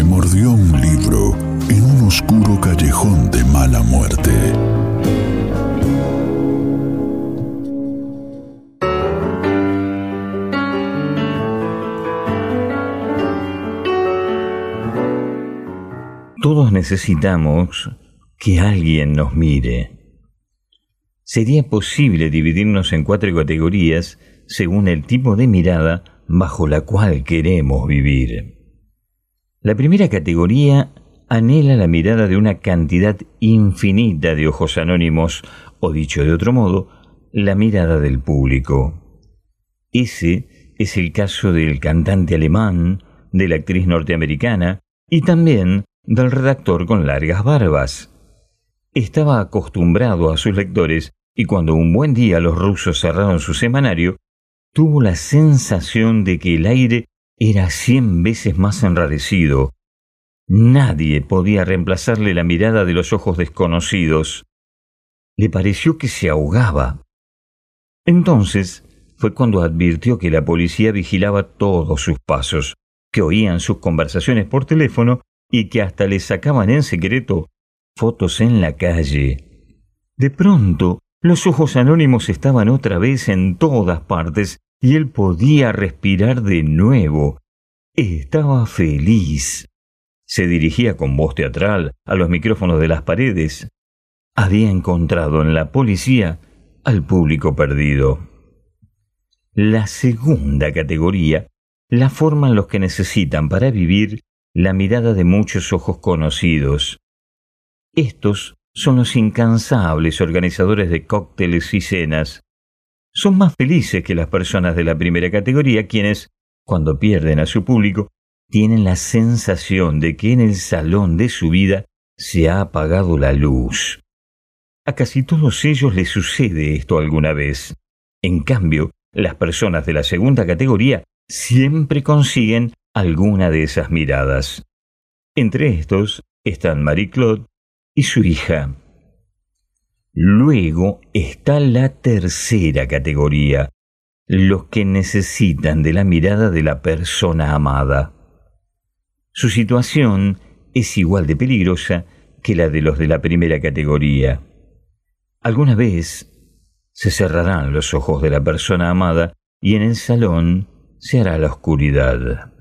Me mordió un libro en un oscuro callejón de mala muerte. Todos necesitamos que alguien nos mire. Sería posible dividirnos en cuatro categorías según el tipo de mirada bajo la cual queremos vivir. La primera categoría anhela la mirada de una cantidad infinita de ojos anónimos, o dicho de otro modo, la mirada del público. Ese es el caso del cantante alemán, de la actriz norteamericana y también del redactor con largas barbas. Estaba acostumbrado a sus lectores y cuando un buen día los rusos cerraron su semanario, tuvo la sensación de que el aire era cien veces más enrarecido. Nadie podía reemplazarle la mirada de los ojos desconocidos. Le pareció que se ahogaba. Entonces fue cuando advirtió que la policía vigilaba todos sus pasos, que oían sus conversaciones por teléfono y que hasta le sacaban en secreto fotos en la calle. De pronto, los ojos anónimos estaban otra vez en todas partes y él podía respirar de nuevo. Estaba feliz. Se dirigía con voz teatral a los micrófonos de las paredes. Había encontrado en la policía al público perdido. La segunda categoría la forman los que necesitan para vivir la mirada de muchos ojos conocidos. Estos son los incansables organizadores de cócteles y cenas. Son más felices que las personas de la primera categoría quienes, cuando pierden a su público, tienen la sensación de que en el salón de su vida se ha apagado la luz. A casi todos ellos les sucede esto alguna vez. En cambio, las personas de la segunda categoría siempre consiguen alguna de esas miradas. Entre estos están Marie-Claude y su hija. Luego está la tercera categoría, los que necesitan de la mirada de la persona amada. Su situación es igual de peligrosa que la de los de la primera categoría. Alguna vez se cerrarán los ojos de la persona amada y en el salón se hará la oscuridad.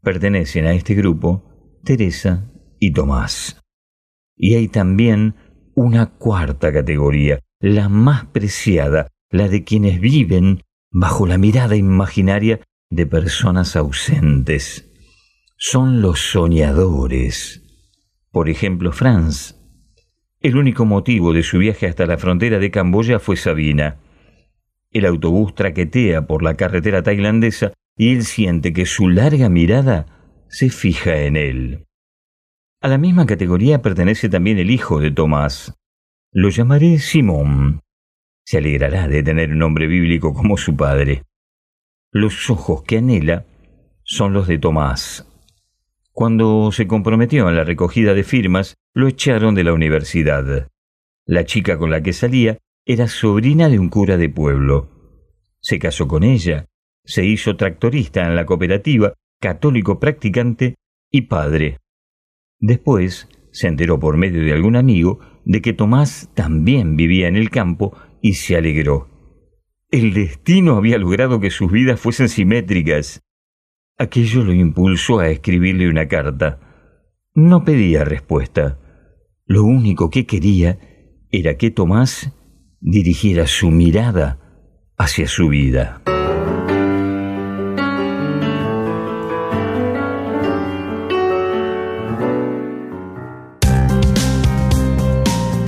Pertenecen a este grupo Teresa y Tomás. Y hay también una cuarta categoría, la más preciada, la de quienes viven bajo la mirada imaginaria de personas ausentes. Son los soñadores. Por ejemplo, Franz. El único motivo de su viaje hasta la frontera de Camboya fue Sabina. El autobús traquetea por la carretera tailandesa y él siente que su larga mirada se fija en él. A la misma categoría pertenece también el hijo de Tomás. Lo llamaré Simón. Se alegrará de tener un nombre bíblico como su padre. Los ojos que anhela son los de Tomás. Cuando se comprometió en la recogida de firmas, lo echaron de la universidad. La chica con la que salía era sobrina de un cura de pueblo. Se casó con ella se hizo tractorista en la cooperativa, católico practicante y padre. Después se enteró por medio de algún amigo de que Tomás también vivía en el campo y se alegró. El destino había logrado que sus vidas fuesen simétricas. Aquello lo impulsó a escribirle una carta. No pedía respuesta. Lo único que quería era que Tomás dirigiera su mirada hacia su vida.